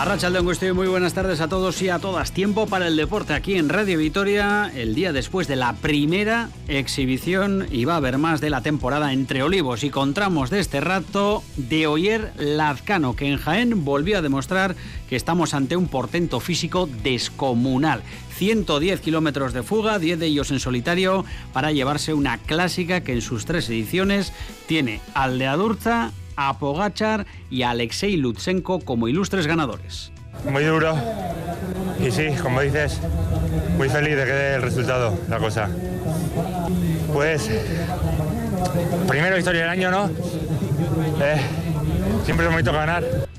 Arracha estoy muy buenas tardes a todos y a todas. Tiempo para el deporte aquí en Radio Vitoria, el día después de la primera exhibición y va a haber más de la temporada entre Olivos y Contramos de este rato de Oyer Lazcano, que en Jaén volvió a demostrar que estamos ante un portento físico descomunal. 110 kilómetros de fuga, 10 de ellos en solitario, para llevarse una clásica que en sus tres ediciones tiene al de Adurza, a Pogachar y a Alexei Lutsenko como ilustres ganadores. Muy duro y sí, como dices, muy feliz de que dé el resultado la cosa. Pues, primero historia del año, ¿no? Eh, siempre es bonito ganar.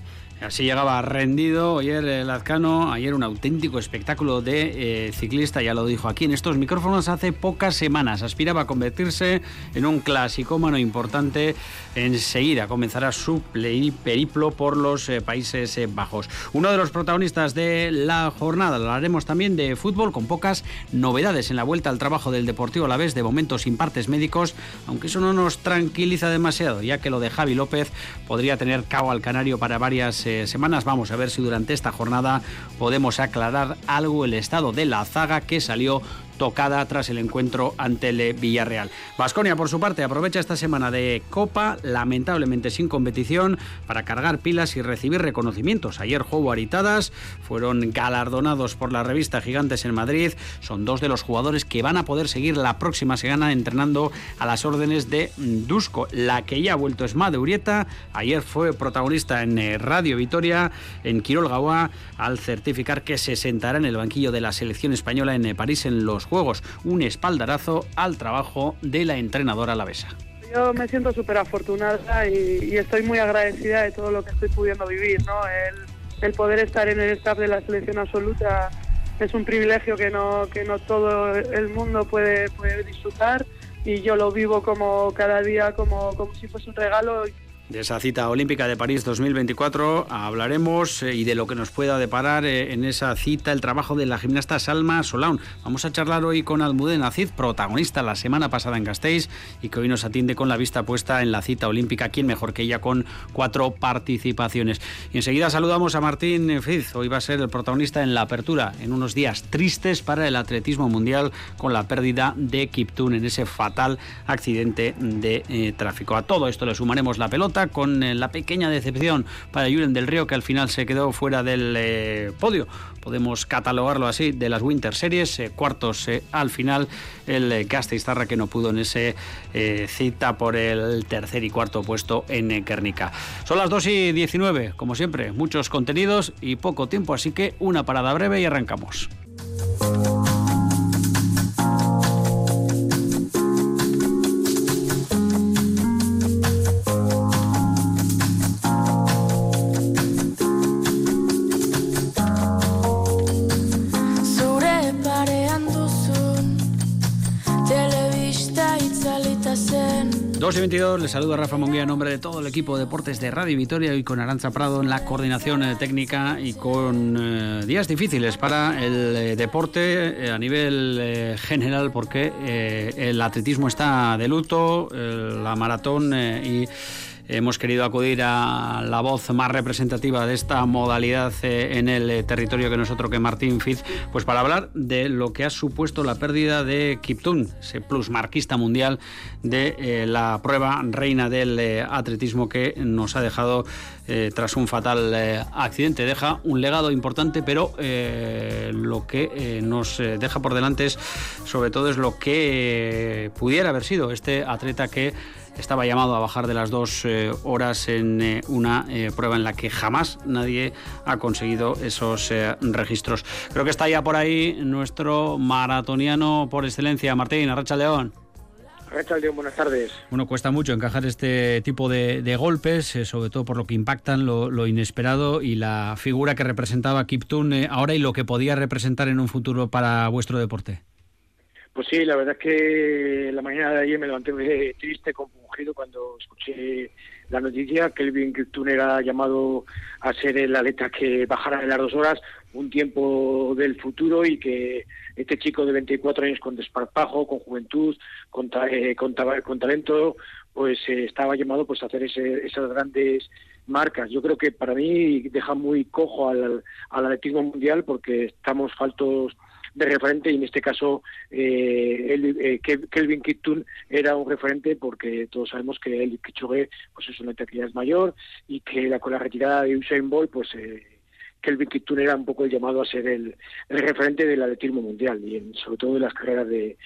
Así llegaba rendido ayer el Lazcano, ayer un auténtico espectáculo de eh, ciclista, ya lo dijo aquí en estos micrófonos hace pocas semanas. Aspiraba a convertirse en un clasicómano importante. Enseguida comenzará su periplo por los eh, Países eh, Bajos. Uno de los protagonistas de la jornada, hablaremos también de fútbol con pocas novedades en la vuelta al trabajo del Deportivo a la vez, de momento sin partes médicos, aunque eso no nos tranquiliza demasiado, ya que lo de Javi López podría tener cabo al canario para varias semanas. Vamos a ver si durante esta jornada podemos aclarar algo el estado de la zaga que salió tocada tras el encuentro ante el Villarreal. Vasconia, por su parte, aprovecha esta semana de Copa, lamentablemente sin competición, para cargar pilas y recibir reconocimientos. Ayer juego Aritadas, fueron galardonados por la revista Gigantes en Madrid. Son dos de los jugadores que van a poder seguir la próxima semana entrenando a las órdenes de Dusko. La que ya ha vuelto es Urieta. Ayer fue protagonista en eh, Radio Vitoria, en Quirol Gawa, al certificar que se sentará en el banquillo de la selección española en eh, París en los Juegos. Un espaldarazo al trabajo de la entrenadora alavesa. Yo me siento súper afortunada y, estoy muy agradecida de todo lo que estoy pudiendo vivir. ¿no? El, poder estar en el staff de la selección absoluta es un privilegio que no, que no todo el mundo puede, puede disfrutar y yo lo vivo como cada día como, como si fuese un regalo de esa cita olímpica de París 2024 hablaremos eh, y de lo que nos pueda deparar eh, en esa cita el trabajo de la gimnasta Salma Solaun. Vamos a charlar hoy con Almudena Cid, protagonista la semana pasada en Gasteiz y que hoy nos atiende con la vista puesta en la cita olímpica. ¿Quién mejor que ella con cuatro participaciones? Y enseguida saludamos a Martín Fiz. Hoy va a ser el protagonista en la apertura, en unos días tristes para el atletismo mundial con la pérdida de Kiptun en ese fatal accidente de eh, tráfico. A todo esto le sumaremos la pelota con eh, la pequeña decepción para Julen del Río que al final se quedó fuera del eh, podio. Podemos catalogarlo así de las Winter Series, eh, cuartos al final el eh, Gasteiztarra que no pudo en ese cita por el tercer y cuarto puesto en Kernica. Son las 2 y 19, como siempre, muchos contenidos y poco tiempo, así que una parada breve y arrancamos. 2 y 22, les saludo a Rafa Monguía en nombre de todo el equipo de deportes de Radio Vitoria y con Aranza Prado en la coordinación eh, técnica y con eh, días difíciles para el eh, deporte a nivel general porque el atletismo está de luto, la maratón y hemos querido acudir a la voz más representativa de esta modalidad eh, en el eh, territorio que nosotros, que Martín Fitz, pues para hablar de lo que ha supuesto la pérdida de Kiptun, ese plusmarquista mundial de eh, la prueba reina del atletismo que nos ha dejado tras un fatal accidente. Deja un legado importante, pero lo que nos deja por delante es, sobre todo, es lo que pudiera haber sido este atleta que estaba llamado a bajar de las dos eh, horas en eh, una eh, prueba en la que jamás nadie ha conseguido esos registros. Creo que está ya por ahí nuestro maratoniano por excelencia, Martín Arracha León. León, buenas tardes. Bueno, cuesta mucho encajar este tipo de, golpes, sobre todo por lo que impactan, lo, inesperado y la figura que representaba Kiptun ahora y lo que podía representar en un futuro para vuestro deporte. Pues sí, la verdad es que la mañana de ayer me levanté triste, compungido cuando escuché la noticia, que Kelvin Kiptun era llamado a ser el atleta que bajara de las dos horas, un tiempo del futuro y que este chico de 24 años con desparpajo, con juventud, con, eh, con, talento, pues eh, estaba llamado pues a hacer esas grandes marcas. Yo creo que para mí deja muy cojo al, al atletismo mundial porque estamos faltos de referente y en este caso eh, el, eh, Kelvin Kittun era un referente porque todos sabemos que el Kichogue pues es una que ya es mayor y que la, con la retirada de Usain Bolt pues eh, Kelvin Kittun era un poco el llamado a ser el, referente del atletismo mundial y sobre todo de las carreras de,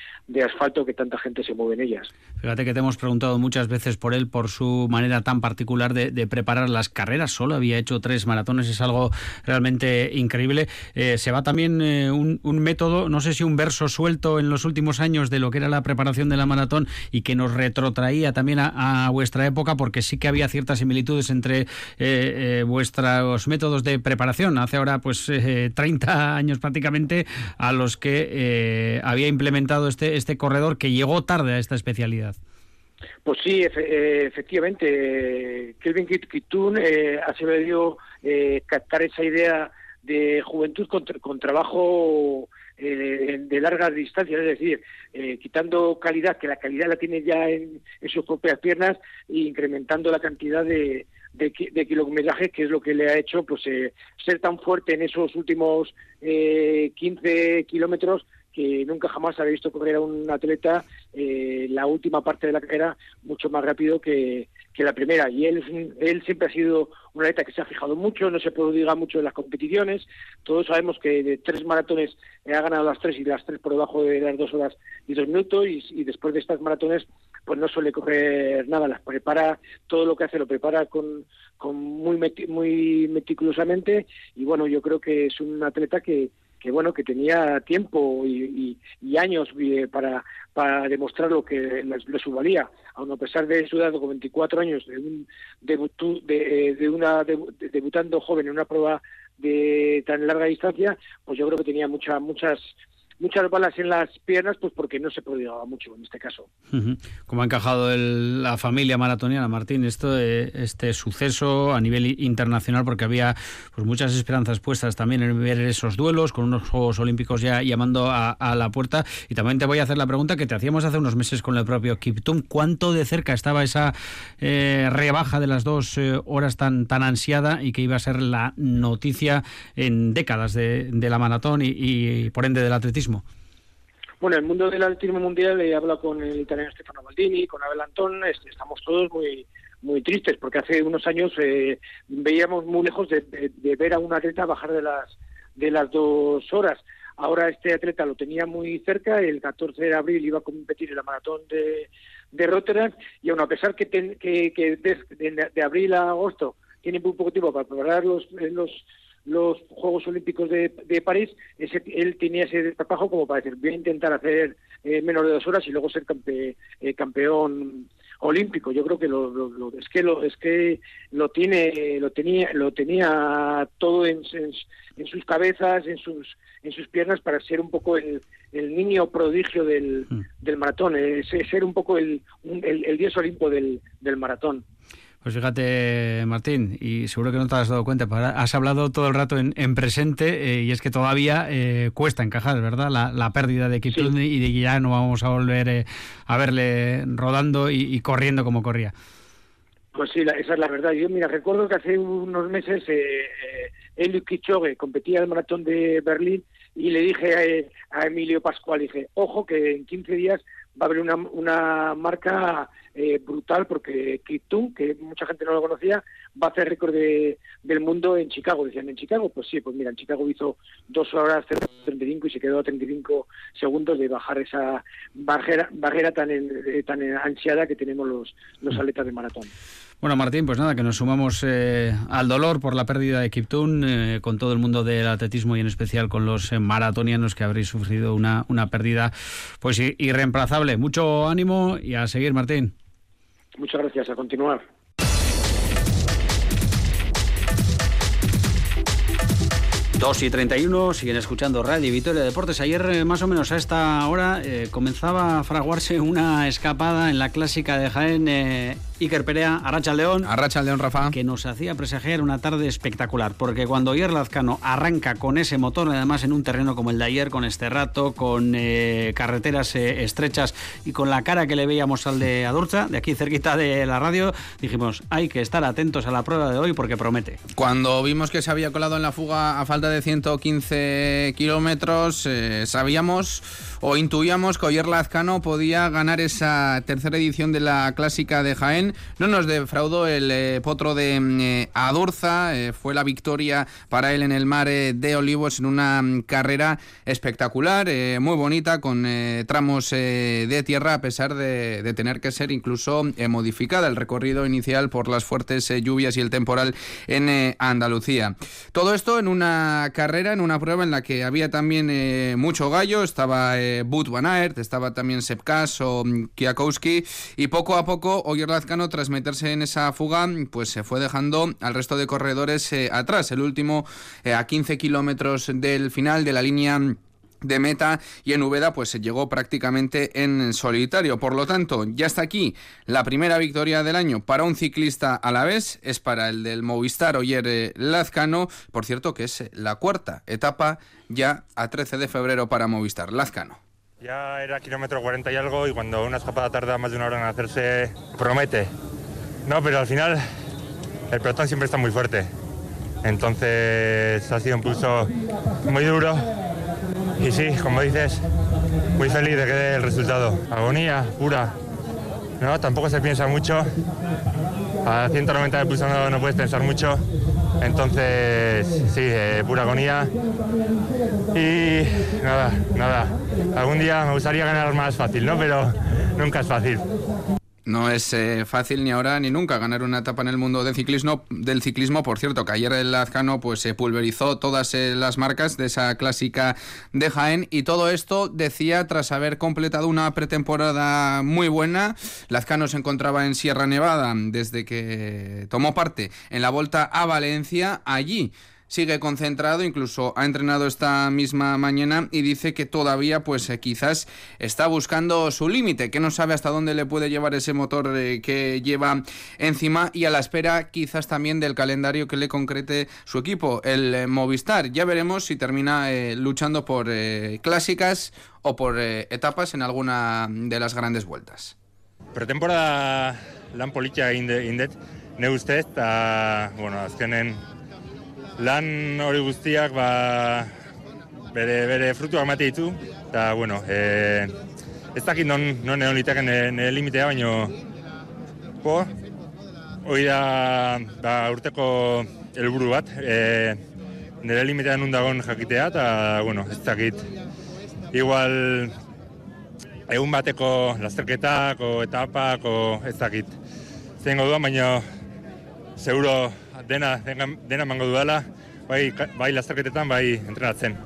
asfalto que tanta gente se mueve en ellas. Fíjate que te hemos preguntado muchas veces por él, por su manera tan particular de, preparar las carreras. Solo había hecho tres maratones, es algo realmente increíble. Eh, se va también eh, un, método, no sé si un verso suelto en los últimos años de lo que era la preparación de la maratón y que nos retrotraía también a, vuestra época, porque sí que había ciertas similitudes entre eh, vuestros métodos de preparación hace ahora pues 30 eh, años prácticamente, a los que eh, había implementado este, este corredor que llegó tarde a esta especialidad. Pues sí, eh, efectivamente, Kelvin Kitun ha sabido captar esa idea de juventud con, trabajo de largas distancias, es decir, quitando calidad, que la calidad la tiene ya en, en, sus propias piernas, e incrementando la cantidad de, de, de, que es lo que le ha hecho pues eh, ser tan fuerte en esos últimos eh, 15 kilómetros que nunca jamás había visto correr a un atleta eh, la última parte de la carrera mucho más rápido que, que la primera. Y él, él siempre ha sido un atleta que se ha fijado mucho, no se prodiga mucho en las competiciones. Todos sabemos que de tres maratones ha ganado las tres y las tres por debajo de las dos horas y dos minutos. y después de estas maratones pues no suele correr nada, las prepara, todo lo que hace lo prepara con, con muy, muy meticulosamente y bueno, yo creo que es un atleta que, que bueno, que tenía tiempo y, años eh, para, para demostrar lo que le, su valía, aun a pesar de su edad con 24 años, de un de, eh, de una debutando joven en una prueba de tan larga distancia, pues yo creo que tenía muchas muchas muchas balas en las piernas, pues porque no se prodigaba mucho en este caso. ¿Cómo ha encajado la familia maratoniana, Martín, esto, eh, este suceso a nivel internacional? Porque había pues, muchas esperanzas puestas también en ver esos duelos, con unos Juegos Olímpicos ya llamando a, la puerta. Y también te voy a hacer la pregunta que te hacíamos hace unos meses con el propio Kiptum. ¿Cuánto de cerca estaba esa eh, rebaja de las dos eh, horas tan, tan ansiada y que iba a ser la noticia en décadas de, la maratón y, y por ende del atletismo? Bueno, el mundo del atletismo mundial, he hablado con el italiano Stefano Maldini, con Abel Antón, estamos todos muy muy tristes porque hace unos años eh, veíamos muy lejos de, ver a un atleta bajar de las de las dos horas. Ahora este atleta lo tenía muy cerca, el 14 de abril iba a competir en la maratón de, de Rotterdam y aun a pesar que, que, de, abril a agosto tiene muy poco tiempo para preparar los, los los Juegos Olímpicos de, de París, ese, él tenía ese trabajo como para decir, voy a intentar hacer eh, menos de dos horas y luego ser eh, campeón olímpico. Yo creo que lo, es que lo es que lo tiene lo tenía lo tenía todo en, en, sus cabezas, en sus en sus piernas para ser un poco el, el niño prodigio del, mm. del maratón, ser un poco el, el, el dios olimpo del, del maratón. Pues fíjate, Martín, y seguro que no te has dado cuenta, has hablado todo el rato en, presente eh, y es que todavía eh, cuesta encajar, ¿verdad? La, pérdida de Kiptun y de que ya no vamos a volver eh, a verle rodando y, corriendo como corría. Pues sí, esa es la verdad. Yo, mira, recuerdo que hace unos meses eh, Eliud Kichogue competía el maratón de Berlín y le dije a, Emilio Pascual, dije, ojo que en 15 días va a haber una, una marca eh, brutal porque Kiptum, que mucha gente no lo conocía, va a hacer récord del mundo en Chicago. Decían, ¿en Chicago? Pues sí, pues mira, en Chicago hizo dos horas 35 y se quedó a 35 segundos de bajar esa barrera, barrera tan, eh, tan ansiada que tenemos los, los atletas de maratón. Bueno, Martín, pues nada, que nos sumamos eh, al dolor por la pérdida de Kiptun, eh, con todo el mundo del atletismo y en especial con los eh, maratonianos que habréis sufrido una, una pérdida pues irreemplazable. Mucho ánimo y a seguir, Martín. Muchas gracias, a continuar. Dos y 31, siguen escuchando Radio Victoria Deportes. Ayer, más o menos a esta hora, comenzaba a fraguarse una escapada en la clásica de Jaén Iker Perea, Arracha León. Arracha León, Rafa. Que nos hacía presagiar una tarde espectacular, porque cuando ayer Lazcano arranca con ese motor, además en un terreno como el de ayer, con este rato, con eh, carreteras eh, estrechas y con la cara que le veíamos al de Adurza, de aquí cerquita de la radio, dijimos, hay que estar atentos a la prueba de hoy porque promete. Cuando vimos que se había colado en la fuga a falta de 115 kilómetros, eh, sabíamos o intuíamos que Oyer Lazcano podía ganar esa tercera edición de la clásica de Jaén. No nos defraudó el eh, potro de mm, eh, Adurza, eh, fue la victoria para él en el mar de Olivos en una mm, carrera espectacular, muy bonita, con tramos de tierra a pesar de, tener que ser incluso modificada. El recorrido inicial por las fuertes lluvias y el temporal en Andalucía. Todo esto en una carrera, en una prueba en la que había también mucho gallo, estaba Bud Van Aert, estaba también Sepkas o mm, Kiakowski y poco a poco Oyer Tras meterse en esa fuga pues se fue dejando al resto de corredores eh, atrás, el último eh, a 15 kilómetros del final de la línea de meta y en Ubeda pues se llegó prácticamente en solitario. Por lo tanto, ya está aquí la primera victoria del año para un ciclista a la vez, es para el del Movistar Oyer eh, Lazcano, por cierto que es la cuarta etapa ya a 13 de febrero para Movistar Lazcano. Ya era kilómetro 40 y algo y cuando una escapada tarda más de una hora en hacerse, promete. No, pero al final el pelotón siempre está muy fuerte. Entonces ha sido un pulso muy duro y sí, como dices, muy feliz de que dé el resultado. Agonía pura. No, tampoco se piensa mucho. A 190 de pulso no, puedes pensar mucho. Entonces, sí, eh, pura agonía. Y nada, nada. Algún día me gustaría ganar más fácil, ¿no? Pero nunca es fácil. No es eh, fácil ni ahora ni nunca ganar una etapa en el mundo del ciclismo. Del ciclismo, por cierto, que ayer el Lazcano pues se pulverizó todas eh, las marcas de esa clásica de Jaén y todo esto decía tras haber completado una pretemporada muy buena. Lazcano se encontraba en Sierra Nevada desde que tomó parte en la Volta a Valencia. Allí sigue concentrado, incluso ha entrenado esta misma mañana y dice que todavía pues eh, quizás está buscando su límite, que no sabe hasta dónde le puede llevar ese motor eh, que lleva encima y a la espera quizás también del calendario que le concrete su equipo, el eh, Movistar. Ya veremos si termina luchando por clásicas o por etapas en alguna de las grandes vueltas. Pretemporada lan politia ne ustez, bueno, azkenen lan hori guztiak ba, bere, bere frutu amate ditu, eta, bueno, e, ez dakit non, non egon litaken nire limitea, baino, po, hori da ba, urteko helburu bat, e, nire limitea nun dagoen jakitea, eta, bueno, ez dakit, igual, egun bateko lasterketak, o etapak, o ez dakit, zengo duan, baina, seguro, dena, dena, dena mango dudala, bai, bai lasterketetan, bai entrenatzen.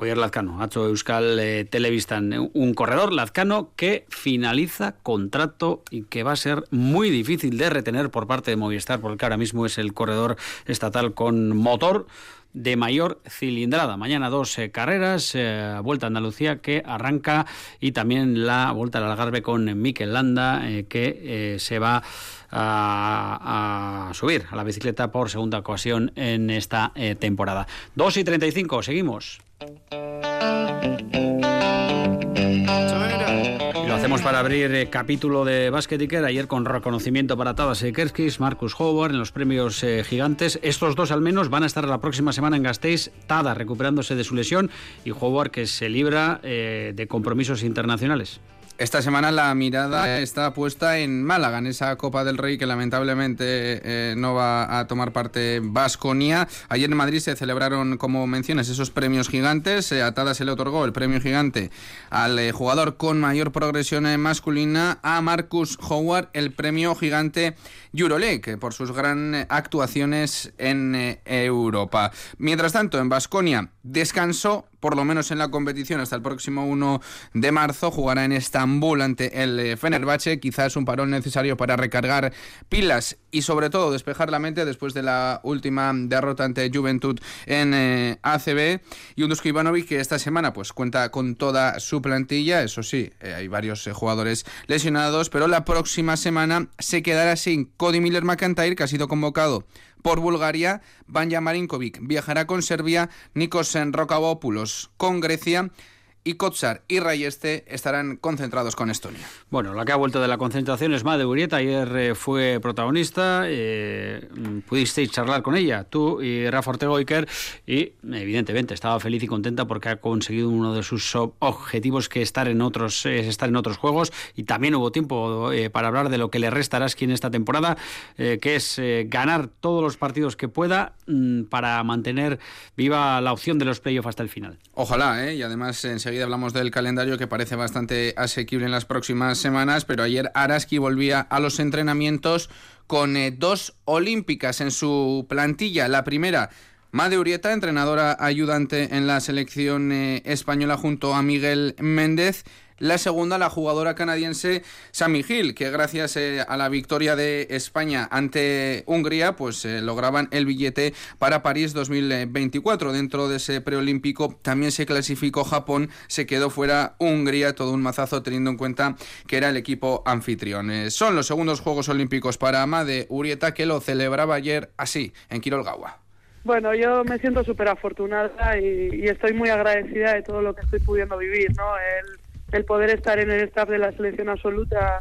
Oyer Lazcano, Hacho Euskal eh, Televistan, un corredor Lazcano que finaliza contrato y que va a ser muy difícil de retener por parte de Movistar, porque ahora mismo es el corredor estatal con motor de mayor cilindrada. Mañana dos eh, carreras, eh, Vuelta a Andalucía que arranca y también la Vuelta al Algarve con Mikel Landa eh, que se va a, subir a la bicicleta por segunda ocasión en esta temporada. 2 y 35, seguimos. Hacemos para abrir eh, capítulo de Basket Iker, ayer con reconocimiento para Tadas Kerskis, Marcus Howard en los premios eh, gigantes. Estos dos al menos van a estar la próxima semana en Gasteiz, Tada recuperándose de su lesión y Howard que se libra eh, de compromisos internacionales. Esta semana la mirada está puesta en Málaga, en esa Copa del Rey que lamentablemente eh, no va a tomar parte Vasconia. Ayer en Madrid se celebraron, como mencionas, esos premios gigantes. Eh, Atada se le otorgó el premio gigante al eh, jugador con mayor progresión masculina, a Marcus Howard, el premio gigante Euroleague, por sus grandes actuaciones en Europa. Mientras tanto, en Vasconia descansó por lo menos en la competición hasta el próximo 1 de marzo. Jugará en Estambul ante el eh, Fenerbahce, quizás un parón necesario para recargar pilas y sobre todo despejar la mente después de la última derrota ante Juventud en eh, ACB y un Dusko Ivanovic que esta semana pues cuenta con toda su plantilla, eso sí, eh, hay varios eh, jugadores lesionados, pero la próxima semana se quedará sin Cody Miller McIntyre que ha sido convocado por Bulgaria, Banja Marinkovic. Viajará con Serbia, Nikos Rokavopoulos. Con Grecia y Kotsar y Rayeste estarán concentrados con Estonia. Bueno, la que ha vuelto de la concentración es Made Urieta. Ayer eh, fue protagonista. Eh, pudisteis charlar con ella, tú y Rafa Ortega Iker, y evidentemente estaba feliz y contenta porque ha conseguido uno de sus objetivos que estar en otros, es estar en otros juegos. Y también hubo tiempo eh, para hablar de lo que le resta a Araski en esta temporada, que es ganar todos los partidos que pueda mm, para mantener viva la opción de los playoffs hasta el final. Ojalá, y además en enseguida hablamos del calendario que parece bastante asequible en las próximas semanas, pero ayer Araski volvía a los entrenamientos con eh, dos olímpicas en su plantilla. La primera, Made Urieta, entrenadora ayudante en la selección eh, española junto a Miguel Méndez. La segunda, la jugadora canadiense Sami Gil, que gracias eh, a la victoria de España ante Hungría, pues eh, lograban el billete para París 2024. Dentro de ese preolímpico también se clasificó Japón, se quedó fuera Hungría, todo un mazazo teniendo en cuenta que era el equipo anfitrión. Eh, son los segundos Juegos Olímpicos para Amade Urieta, que lo celebraba ayer así, en Kirolgawa. Bueno, yo me siento súper afortunada y, y, estoy muy agradecida de todo lo que estoy pudiendo vivir, ¿no? El, el poder estar en el staff de la selección absoluta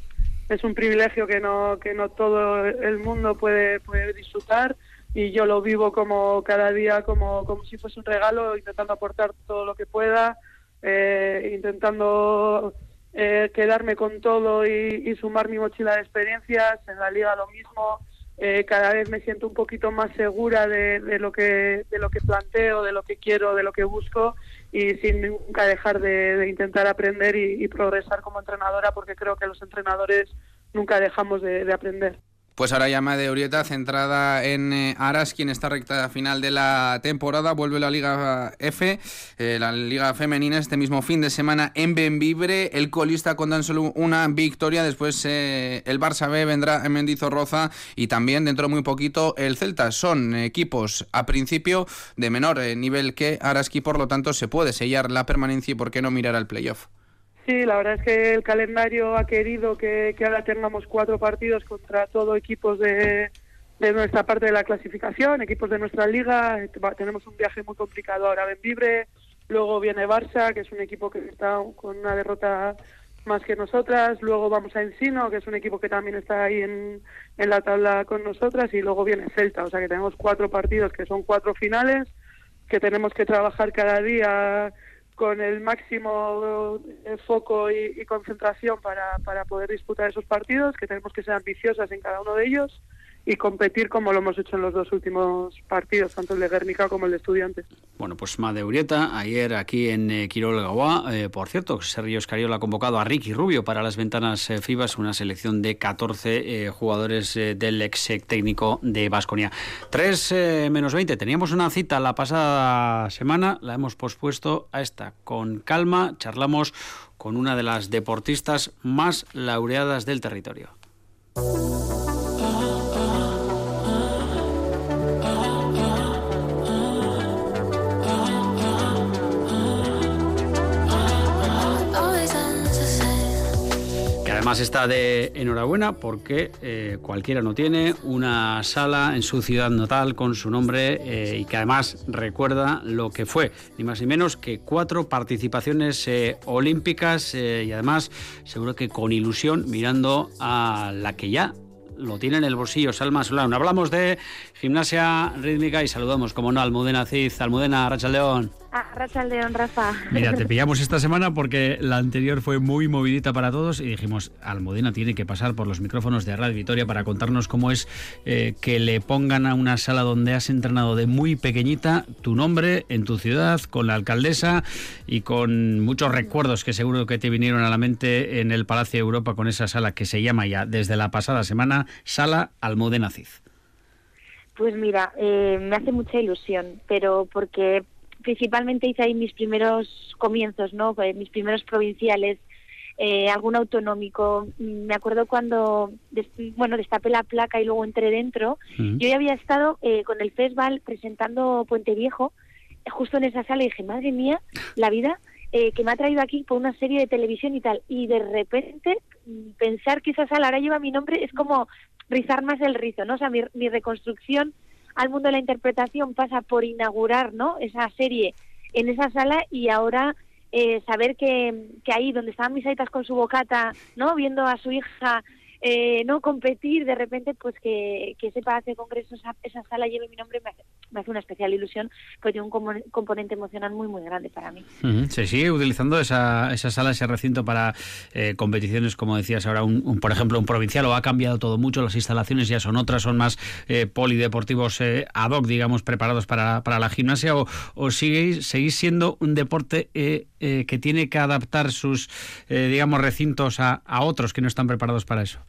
es un privilegio que no que no todo el mundo puede, puede disfrutar y yo lo vivo como cada día como, como si fuese un regalo intentando aportar todo lo que pueda eh, intentando eh, quedarme con todo y, sumar mi mochila de experiencias. En la liga lo mismo eh, cada vez me siento un poquito más segura de, de, lo que de lo que planteo de lo que quiero de lo que busco y sin nunca dejar de, intentar aprender y, progresar como entrenadora porque creo que los entrenadores nunca dejamos de aprender. Pues ahora llama de Urieta, centrada en eh, Aras, quien está recta final de la temporada. Vuelve la Liga F, eh, la Liga Femenina, este mismo fin de semana en Benvibre. El colista con tan solo una victoria. Después eh, el Barça B vendrá en Mendizorroza y también dentro de muy poquito el Celta. Son equipos a principio de menor nivel que Araski, por lo tanto se puede sellar la permanencia y por qué no mirar al playoff. Sí, la verdad es que el calendario ha querido que, ahora tengamos cuatro partidos contra todo equipos de, nuestra parte de la clasificación, equipos de nuestra liga. Tenemos un viaje muy complicado ahora en Vibre. Luego viene Barça, que es un equipo que está con una derrota más que nosotras. Luego vamos a Encino, que es un equipo que también está ahí en, en la tabla con nosotras. Y luego viene Celta. O sea que tenemos cuatro partidos que son cuatro finales, que tenemos que trabajar cada día con el máximo eh, foco y, concentración para, para poder disputar esos partidos, que tenemos que ser ambiciosas en cada uno de ellos y competir como lo hemos hecho en los dos últimos partidos, tanto el de Guernica como el de Estudiantes. Bueno, pues Made Urieta, ayer aquí en eh, Quirol eh, por cierto, Sergio Escariol ha convocado a Ricky Rubio para las ventanas eh, FIBAS, una selección de 14 eh, jugadores del ex técnico de Basconia. 3 menos 20, teníamos una cita la pasada semana, la hemos pospuesto a esta. Con calma, charlamos con una de las deportistas más laureadas del territorio. Además está de enhorabuena porque eh, cualquiera no tiene una sala en su ciudad natal con su nombre eh, y que además recuerda lo que fue, ni más ni menos que cuatro participaciones eh, olímpicas y además seguro que con ilusión mirando a la que ya lo tiene en el bolsillo, Salma Solano. Hablamos de gimnasia rítmica y saludamos, como no, Almudena Cid, Almudena León. Ah, León, Rafa. Mira, te pillamos esta semana porque la anterior fue muy movidita para todos y dijimos, Almudena tiene que pasar por los micrófonos de Radio Vitoria para contarnos cómo es eh, que le pongan a una sala donde has entrenado de muy pequeñita tu nombre en tu ciudad, con la alcaldesa y con muchos recuerdos que seguro que te vinieron a la mente en el Palacio de Europa con esa sala que se llama ya desde la pasada semana Sala Almudena Cid. Pues mira, eh, me hace mucha ilusión, pero porque principalmente hice ahí mis primeros comienzos, ¿no? Mis primeros provinciales eh, algún autonómico. Mm, me acuerdo cuando, bueno, destapé la placa y luego entré dentro. Yo ya había estado eh, con el festival presentando Puente Viejo, justo en esa sala y dije, madre mía, la vida eh, que me ha traído aquí por una serie de televisión y tal. Y de repente mm, pensar que esa sala ahora lleva mi nombre es como rizar más el rizo, ¿no? O sea, mi, mi reconstrucción al mundo de la interpretación pasa por inaugurar, ¿no? Esa serie en esa sala y ahora eh, saber que, que, ahí donde estaban mis aitas con su bocata, ¿no? Viendo a su hija eh, no competir, de repente, pues que, que sepa hacer congresos, esa, esa sala lleve mi nombre, me hace, me hace una especial ilusión, pues tiene un componente emocional muy, muy grande para mí. Se sigue utilizando esa, esa sala, ese recinto para eh, competiciones, como decías ahora, un, por ejemplo, un provincial, o ha cambiado todo mucho, las instalaciones ya son otras, son más eh, polideportivos eh, ad hoc, digamos, preparados para, para la gimnasia, o, o seguís, seguís siendo un deporte que tiene que adaptar sus, digamos, recintos a, a otros que no están preparados para eso.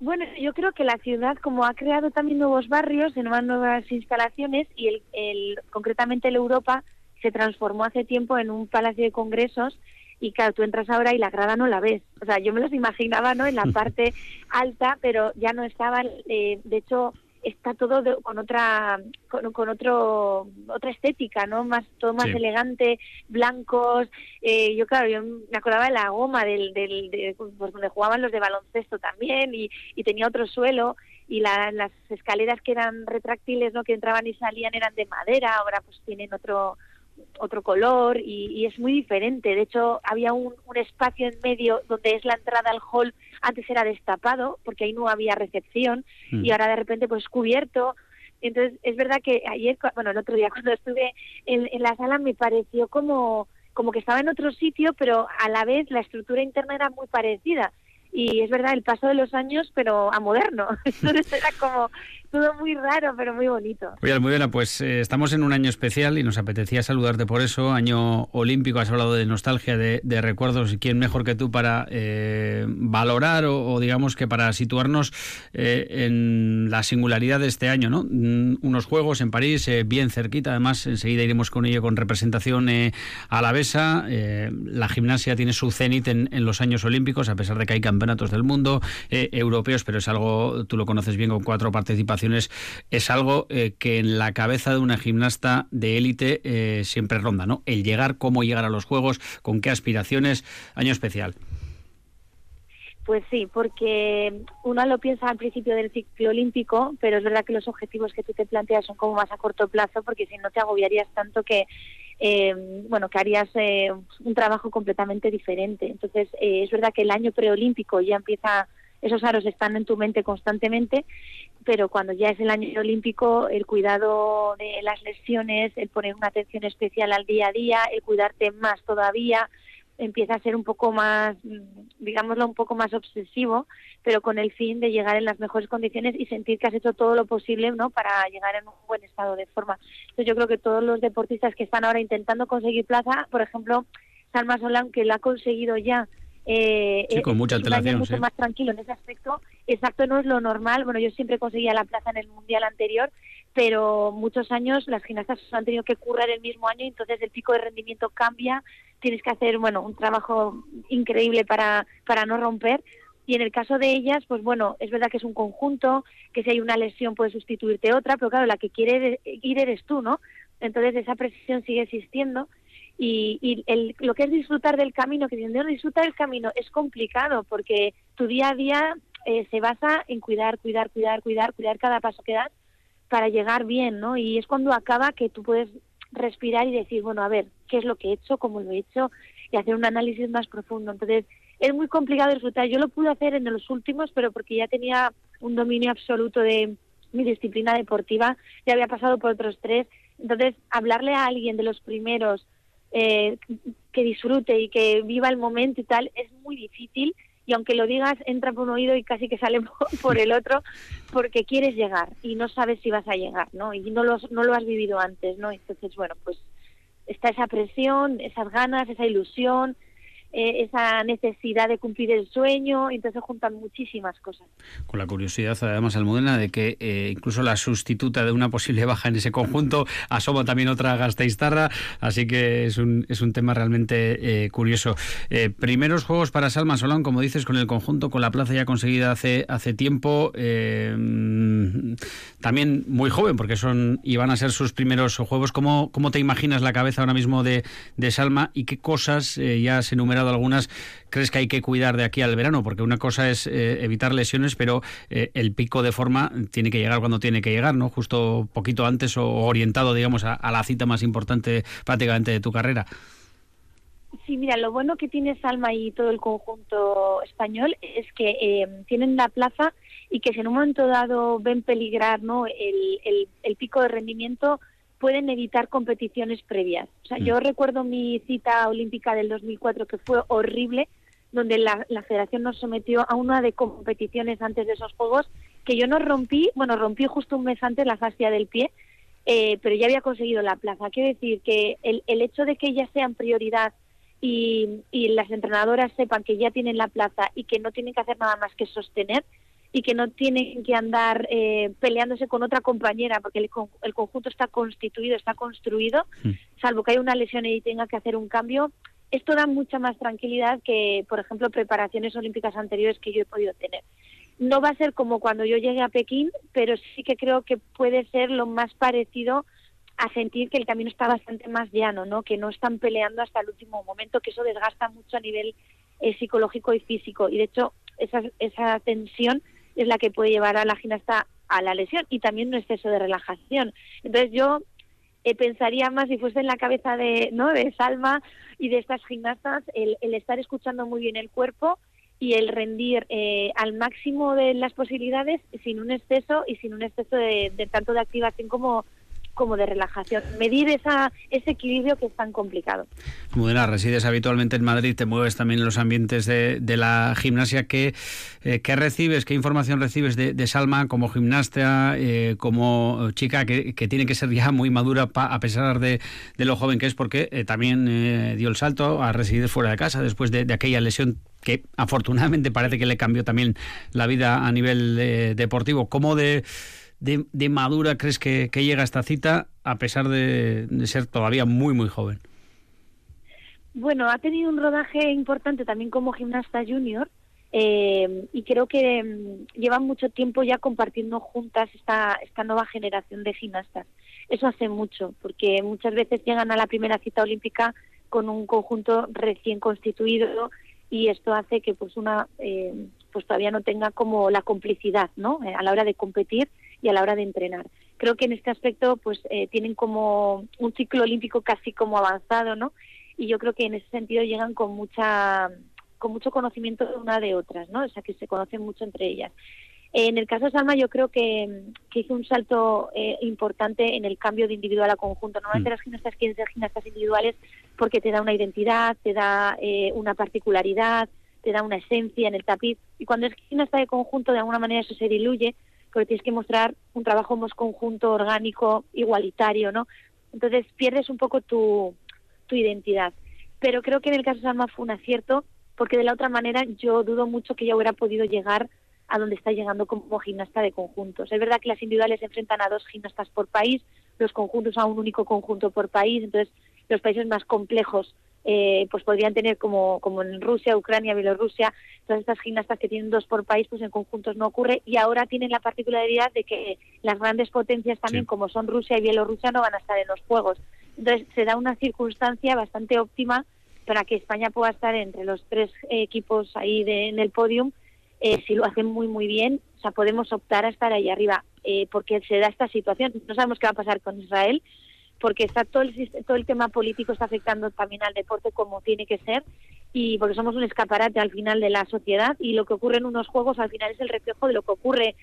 Bueno, yo creo que la ciudad, como ha creado también nuevos barrios, nuevas, nuevas instalaciones, y el, el, concretamente el Europa se transformó hace tiempo en un palacio de congresos, y claro, tú entras ahora y la grada no la ves. O sea, yo me los imaginaba, ¿no?, en la parte alta, pero ya no estaban, eh, de hecho, está todo con otra con, otro otra estética no más todo más elegante blancos eh, yo claro yo me acordaba de la goma del, del de, pues, donde jugaban los de baloncesto también y, y tenía otro suelo y las escaleras que eran retráctiles no que entraban y salían eran de madera ahora pues tienen otro otro color y, es muy diferente. De hecho, había un, espacio en medio donde es la entrada al hall, antes era destapado porque ahí no había recepción mm. y ahora de repente pues cubierto. Entonces, es verdad que ayer, bueno, el otro día cuando estuve en, en la sala me pareció como, como que estaba en otro sitio, pero a la vez la estructura interna era muy parecida y es verdad el paso de los años pero a moderno entonces era como todo muy raro, pero muy bonito. Oye, Almudena, pues eh, estamos en un año especial y nos apetecía saludarte por eso. Año olímpico, has hablado de nostalgia, de, recuerdos. ¿Y quién mejor que tú para eh, valorar o, digamos que para situarnos eh, en la singularidad de este año? ¿no? Mm, unos Juegos en París, bien cerquita. Además, enseguida iremos con ello con representación alavesa. la gimnasia tiene su cenit en, en, los años olímpicos, a pesar de que hay campeonatos del mundo, europeos, pero es algo, tú lo conoces bien, con cuatro participaciones es algo eh, que en la cabeza de una gimnasta de élite eh, siempre ronda, ¿no? El llegar, cómo llegar a los Juegos, con qué aspiraciones, año especial. Pues sí, porque uno lo piensa al principio del ciclo olímpico, pero es verdad que los objetivos que tú te planteas son como más a corto plazo, porque si no te agobiarías tanto que, eh, bueno, que harías un trabajo completamente diferente. Entonces, es verdad que el año preolímpico ya empieza esos aros están en tu mente constantemente, pero cuando ya es el año olímpico, el cuidado de las lesiones, el poner una atención especial al día a día, el cuidarte más todavía, empieza a ser un poco más, digámoslo, un poco más obsesivo, pero con el fin de llegar en las mejores condiciones y sentir que has hecho todo lo posible ¿no? para llegar en un buen estado de forma. Entonces yo creo que todos los deportistas que están ahora intentando conseguir plaza, por ejemplo, Salma Solán, que la ha conseguido ya eh, sí, con mucha antelación. mucho más tranquilo en ese aspecto. Exacto, no es lo normal. Bueno, yo siempre conseguía la plaza en el mundial anterior, pero muchos años las gimnastas han tenido que currar el mismo año, entonces el pico de rendimiento cambia. Tienes que hacer, bueno, un trabajo increíble para, para no romper. Y en el caso de ellas, pues bueno, es verdad que es un conjunto, que si hay una lesión puede sustituirte otra, pero claro, la que quiere ir eres tú, ¿no? Entonces esa presión sigue existiendo y, el, lo que es disfrutar del camino, que no disfrutar del camino es complicado porque tu día a día eh, se basa en cuidar, cuidar, cuidar, cuidar, cuidar cada paso que das para llegar bien, ¿no? Y es cuando acaba que tú puedes respirar y decir, bueno, a ver, ¿qué es lo que he hecho? ¿Cómo lo he hecho? Y hacer un análisis más profundo. Entonces, es muy complicado disfrutar. Yo lo pude hacer en los últimos, pero porque ya tenía un dominio absoluto de mi disciplina deportiva, ya había pasado por otros tres. Entonces, hablarle a alguien de los primeros eh, que disfrute y que viva el momento y tal, es muy difícil y aunque lo digas entra por un oído y casi que sale por el otro porque quieres llegar y no sabes si vas a llegar, ¿no? Y no lo, no lo has vivido antes, ¿no? Entonces, bueno, pues está esa presión, esas ganas, esa ilusión eh, esa necesidad de cumplir el sueño, entonces juntan muchísimas cosas. Con la curiosidad, además, Almudena, de que eh, incluso la sustituta de una posible baja en ese conjunto asoma también otra Gasteiztarra, así que es un, es un tema realmente eh, curioso. primeros juegos para Salma Solán, como dices, con el conjunto, con la plaza ya conseguida hace, hace tiempo, también muy joven, porque son y van a ser sus primeros juegos. ¿Cómo, cómo te imaginas la cabeza ahora mismo de, de Salma y qué cosas ya se enumeran algunas, crees que hay que cuidar de aquí al verano? Porque una cosa es eh, evitar lesiones, pero eh, el pico de forma tiene que llegar cuando tiene que llegar, ¿no? Justo poquito antes o orientado, digamos, a, la cita más importante prácticamente de tu carrera. Sí, mira, lo bueno que tiene Salma y todo el conjunto español es que eh, tienen la plaza y que si en un momento dado ven peligrar ¿no? el, el pico de rendimiento, pueden evitar competiciones previas. O sea, yo mm. recuerdo mi cita olímpica del 2004 que fue horrible, donde la, federación nos sometió a una de competiciones antes de esos juegos que yo no rompí, bueno, rompí justo un mes antes la fascia del pie, eh, pero ya había conseguido la plaza. Quiero decir que el, el hecho de que ellas sean prioridad y, y las entrenadoras sepan que ya tienen la plaza y que no tienen que hacer nada más que sostener, y que no tienen que andar eh, peleándose con otra compañera porque el, el, conjunto está constituido, está construido, hmm. salvo que haya una lesión y tenga que hacer un cambio. Esto da mucha más tranquilidad que, por ejemplo, preparaciones olímpicas anteriores que yo he podido tener. No va a ser como cuando yo llegué a Pekín, pero sí que creo que puede ser lo más parecido a sentir que el camino está bastante más llano, ¿no? Que no están peleando hasta el último momento, que eso desgasta mucho a nivel eh, psicológico y físico. Y de hecho, esa, esa tensión es la que puede llevar a la gimnasta a la lesión y también un exceso de relajación. Entonces yo eh, pensaría más si fuese en la cabeza de, ¿no? de Salma y de estas gimnastas el, estar escuchando muy bien el cuerpo y el rendir eh, al máximo de las posibilidades sin un exceso y sin un exceso de tanto de activación como como de relajación. Medir esa, ese equilibrio que es tan complicado. Mudena, resides habitualmente en Madrid, te mueves también en los ambientes de, la gimnasia. ¿Qué, eh, ¿Qué, recibes, qué información recibes de, Salma como gimnasta, eh, como chica que, tiene que ser ya muy madura a pesar de, lo joven que es? Porque eh, también dio el salto a residir fuera de casa después de, aquella lesión que afortunadamente parece que le cambió también la vida a nivel deportivo. ¿Cómo de de, madura crees que, llega a esta cita a pesar de, ser todavía muy, muy joven? Bueno, ha tenido un rodaje importante también como gimnasta junior eh, y creo que mm, llevan mucho tiempo ya compartiendo juntas esta, esta nueva generación de gimnastas. Eso hace mucho, porque muchas veces llegan a la primera cita olímpica con un conjunto recién constituido y esto hace que pues una eh, pues todavía no tenga como la complicidad no eh, a la hora de competir y a la hora de entrenar. Creo que en este aspecto pues eh, tienen como un ciclo olímpico casi como avanzado, ¿no? Y yo creo que en ese sentido llegan con mucha con mucho conocimiento de una de otras, ¿no? O sea, que se conocen mucho entre ellas. En el caso de Salma, yo creo que, que hizo un salto eh, importante en el cambio de individual a conjunto. Normalmente mm. las gimnastas quieren ser gimnastas individuales porque te da una identidad, te da eh, una particularidad, te da una esencia en el tapiz. Y cuando es gimnasta de conjunto, de alguna manera eso se diluye porque tienes que mostrar un trabajo más conjunto, orgánico, igualitario, ¿no? Entonces pierdes un poco tu, tu identidad. Pero creo que en el caso de Salma fue un acierto, porque de la otra manera yo dudo mucho que ella hubiera podido llegar a donde está llegando como gimnasta de conjuntos. Es verdad que las individuales se enfrentan a dos gimnastas por país, los conjuntos a un único conjunto por país, entonces los países más complejos eh, pues podrían tener como, como en Rusia, Ucrania, Bielorrusia, todas estas gimnastas que tienen dos por país, pues en conjuntos no ocurre y ahora tienen la particularidad de que las grandes potencias también, como son Rusia y Bielorrusia, no van a estar en los Juegos. Entonces se da una circunstancia bastante óptima para que España pueda estar entre los tres equipos ahí de, en el podium. Eh, si lo hacen muy muy bien, o sea, podemos optar a estar ahí arriba, eh, porque se da esta situación. No sabemos qué va a pasar con Israel, porque está todo el, todo el tema político está afectando también al deporte como tiene que ser y porque somos un escaparate al final de la sociedad y lo que ocurre en unos juegos al final es el reflejo de lo que ocurre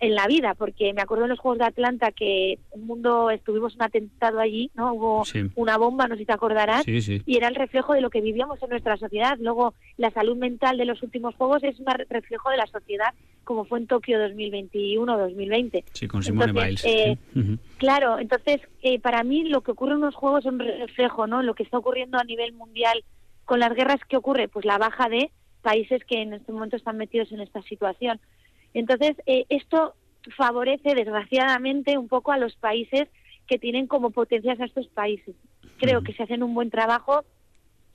en la vida, porque me acuerdo en los Juegos de Atlanta que un mundo estuvimos un atentado allí, ¿no? Hubo una bomba, no sé si te acordarás, y era el reflejo de lo que vivíamos en nuestra sociedad. Luego, la salud mental de los últimos Juegos es un reflejo de la sociedad, como fue en Tokio 2021-2020. Sí, con Simone Biles. Eh, claro, entonces, eh, para mí lo que ocurre en los Juegos es un reflejo, ¿no? Lo que está ocurriendo a nivel mundial con las guerras, ¿qué ocurre? Pues la baja de países que en este momento están metidos en esta situación. Entonces, eh, esto favorece, desgraciadamente, un poco a los países que tienen como potencias a estos países. Creo que si hacen un buen trabajo,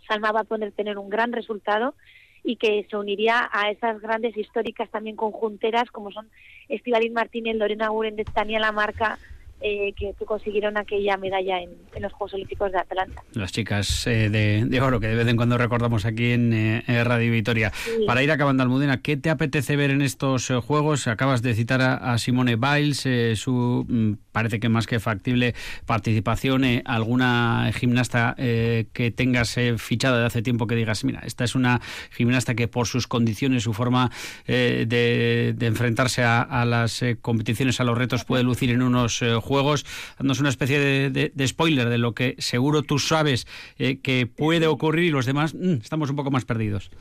Salma va a poder tener un gran resultado y que se uniría a esas grandes históricas también conjunteras como son Estivaliz Martínez, Lorena Guren de Tania Lamarca, eh, que, consiguieron aquella medalla en, los Juegos Olímpicos de Atlanta. Las chicas eh, de, oro que de vez en cuando recordamos aquí en, eh, Radio Vitoria. Para ir acabando, Almudena, ¿qué te apetece ver en estos Juegos? Acabas de citar a, Simone Biles, su mm, parece que más que factible participación. ¿Alguna gimnasta que tengas fichada de hace tiempo que digas, mira, esta es una gimnasta que por sus condiciones, su forma de, enfrentarse a, a las competiciones, a los retos, puede lucir en unos juegos, dándonos una especie de, spoiler de lo que seguro tú sabes eh, que puede ocurrir y los demás mm, estamos un poco más perdidos.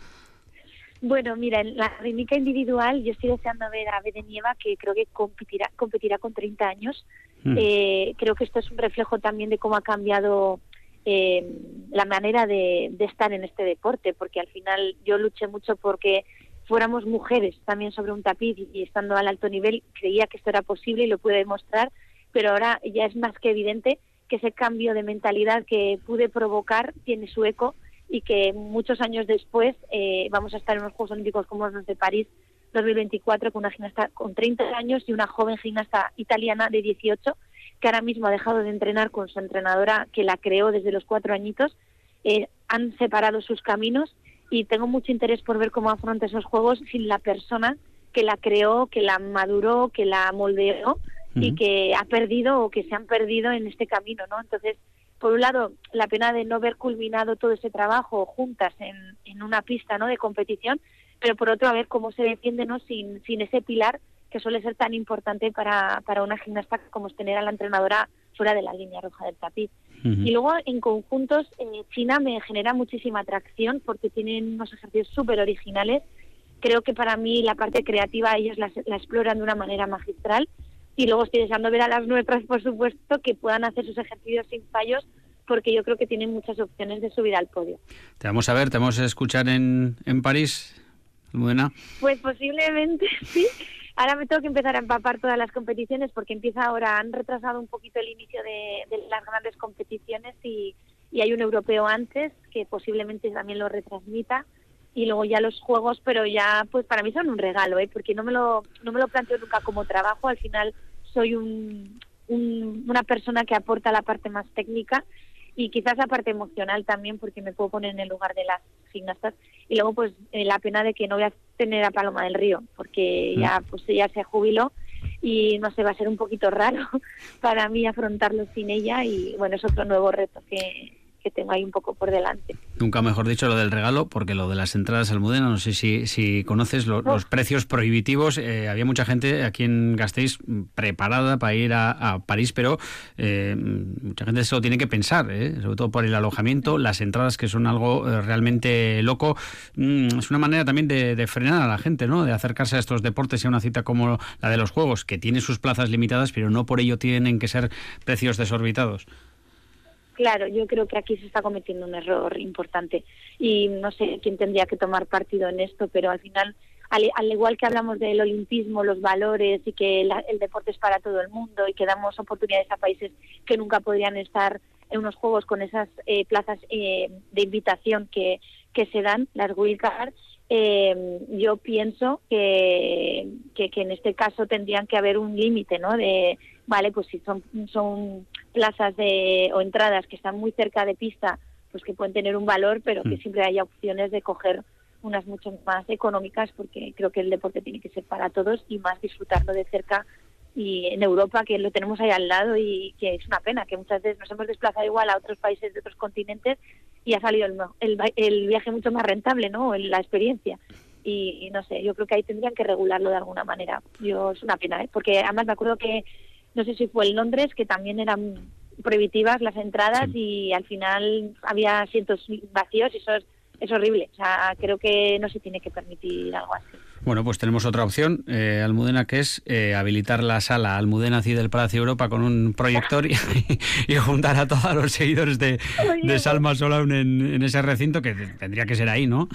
Bueno, mira, en la rítmica individual yo estoy deseando ver a Nieva, que creo que competirá, competirá con 30 años. Mm. Eh, creo que esto es un reflejo también de cómo ha cambiado eh, la manera de, de, estar en este deporte, porque al final yo luché mucho porque fuéramos mujeres también sobre un tapiz y estando al alto nivel creía que esto era posible y lo pude demostrar pero ahora ya es más que evidente que ese cambio de mentalidad que pude provocar tiene su eco y que muchos años después eh, vamos a estar en los Juegos Olímpicos como los de París 2024 con una gimnasta con 30 años y una joven gimnasta italiana de 18 que ahora mismo ha dejado de entrenar con su entrenadora que la creó desde los cuatro añitos. Eh, han separado sus caminos y tengo mucho interés por ver cómo afronta esos juegos sin la persona que la creó, que la maduró, que la moldeó y que ha perdido o que se han perdido en este camino, ¿no? Entonces, por un lado, la pena de no haber culminado todo ese trabajo juntas en, en una pista, ¿no? De competición, pero por otro, a ver cómo se defiende, ¿no? Sin, sin ese pilar que suele ser tan importante para, para una gimnasta como es tener a la entrenadora fuera de la línea roja del tapiz. Y luego en conjuntos, eh, China me genera muchísima atracción porque tienen unos ejercicios súper originales. Creo que para mí la parte creativa ellos la, la, exploran de una manera magistral y luego estoy deseando ver a las nuestras, por supuesto, que puedan hacer sus ejercicios sin fallos, porque yo creo que tienen muchas opciones de subir al podio. Te vamos a ver, te vamos a escuchar en, en París, buena. Pues posiblemente sí. Ahora me tengo que empezar a empapar todas las competiciones porque empieza ahora, han retrasado un poquito el inicio de, de las grandes competiciones y, y hay un europeo antes que posiblemente también lo retransmita y luego ya los juegos, pero ya pues para mí son un regalo, ¿eh? porque no me lo no me lo planteo nunca como trabajo, al final soy un, una persona que aporta la parte más técnica y quizás la parte emocional también porque me puedo poner en el lugar de las gimnastas y luego pues eh, la pena de que no voy a tener a Paloma del Río porque mm. ya pues ella se jubiló y no sé va a ser un poquito raro para mí afrontarlo sin ella y bueno es otro nuevo reto que que tengo ahí un poco por delante. Nunca mejor dicho lo del regalo, porque lo de las entradas Almudena, no sé si, si conoces los precios prohibitivos. Eh, había mucha gente aquí en Gasteiz preparada para ir a, París, pero eh, mucha gente se lo tiene que pensar, eh, sobre todo por el alojamiento, las entradas que son algo realmente loco. Mm, es una manera también de, de, frenar a la gente, ¿no? de acercarse a estos deportes y a una cita como la de los Juegos, que tiene sus plazas limitadas, pero no por ello tienen que ser precios desorbitados. Claro, yo creo que aquí se está cometiendo un error importante y no sé quién tendría que tomar partido en esto, pero al final, al, igual que hablamos del olimpismo, los valores y que el deporte es para todo el mundo y que damos oportunidades a países que nunca podrían estar en unos juegos con esas eh, plazas eh, de invitación que, que se dan, las wildcard, eh, yo pienso que, que, que, en este caso tendrían que haber un límite, ¿no? De, vale, pues si son, son plazas de, o entradas que están muy cerca de pista, pues que pueden tener un valor, pero que mm. siempre haya opciones de coger unas mucho más económicas, porque creo que el deporte tiene que ser para todos y más disfrutarlo de cerca y en Europa que lo tenemos ahí al lado y que es una pena que muchas veces nos hemos desplazado igual a otros países de otros continentes y ha salido el, el, viaje mucho más rentable, ¿no? La experiencia. Y, no sé, yo creo que ahí tendrían que regularlo de alguna manera. Yo es una pena, ¿eh? Porque además me acuerdo que no sé si fue en Londres, que también eran prohibitivas las entradas y al final había asientos vacíos y eso es, es horrible. O sea, creo que no se tiene que permitir algo así. Bueno, pues tenemos otra opción, eh, Almudena, que es eh, habilitar la sala Almudena Cid del Palacio Europa con un proyector y, juntar a todos los seguidores de, de Salma Solaun en, ese recinto, que tendría que ser ahí, ¿no?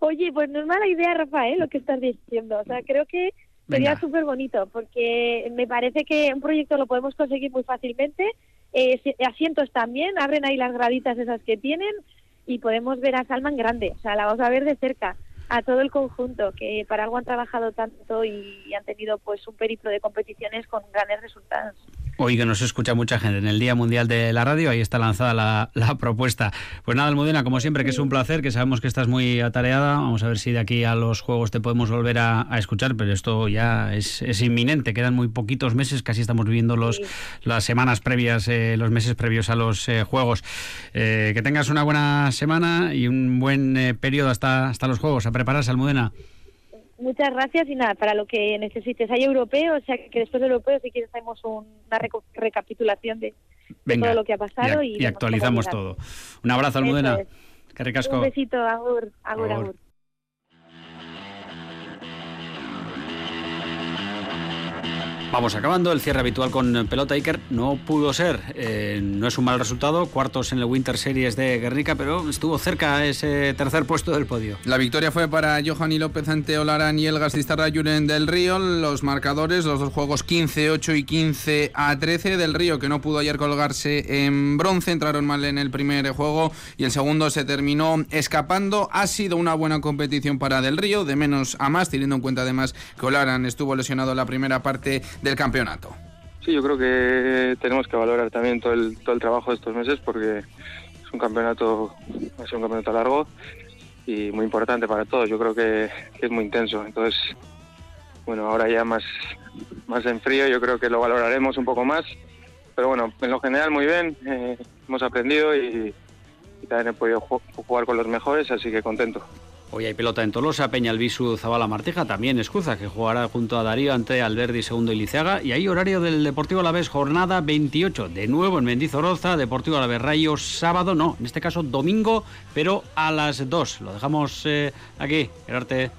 Oye, pues no es mala idea, Rafael, lo que estás diciendo. O sea, creo que sería súper bonito, porque me parece que un proyecto lo podemos conseguir muy fácilmente. Eh, asientos también, abren ahí las graditas esas que tienen y podemos ver a Salma en grande. O sea, la vamos a ver de cerca a todo el conjunto que para algo han trabajado tanto y han tenido pues un periplo de competiciones con grandes resultados. Hoy que nos escucha mucha gente en el Día Mundial de la Radio, ahí está lanzada la, la, propuesta. Pues nada, Almudena, como siempre, que es un placer, que sabemos que estás muy atareada. Vamos a ver si de aquí a los Juegos te podemos volver a, escuchar, pero esto ya es, es, inminente, quedan muy poquitos meses, casi estamos viviendo los, las semanas previas, eh, los meses previos a los eh, Juegos. Eh, que tengas una buena semana y un buen periodo hasta, hasta los Juegos. A prepararse, Almudena. Muchas gracias y nada, para lo que necesites. Hay europeo, o sea que después del europeo, si quieres, hacemos una recapitulación de, todo lo que ha pasado y, actualizamos todo. Un abrazo, Almudena. Que ricasco. Un besito, agur, agur. agur. Vamos acabando, el cierre habitual con pelota Iker no pudo ser, eh, no es un mal resultado, cuartos en el Winter Series de Guernica, pero estuvo cerca ese tercer puesto del podio. La victoria fue para Johanny López ante Olarán y el Gastistarra Yuren del Río, los marcadores, los dos juegos 15-8 y 15 a 13 del Río, que no pudo ayer colgarse en bronce, entraron mal en el primer juego y el segundo se terminó escapando. Ha sido una buena competición para del Río, de menos a más, teniendo en cuenta además que Olarán estuvo lesionado la primera parte del campeonato. Sí, yo creo que tenemos que valorar también todo el, todo el trabajo de estos meses porque es un campeonato, ha sido un campeonato largo y muy importante para todos. Yo creo que, es muy intenso. Entonces, bueno, ahora ya más, más en frío, yo creo que lo valoraremos un poco más. Pero bueno, en lo general muy bien, eh, hemos aprendido y, y también he podido jugar con los mejores, así que contento. Hoy hay pelota en Tolosa, Peñalvisu, Zabala Martija, también Escuza, que jugará junto a Darío ante Alberdi segundo y Liceaga. Y hay horario del Deportivo Alavés, jornada 28, de nuevo en Mendizorroza, Deportivo Alavés Rayo, sábado, no, en este caso domingo, pero a las 2. Lo dejamos eh, aquí, Gerarte.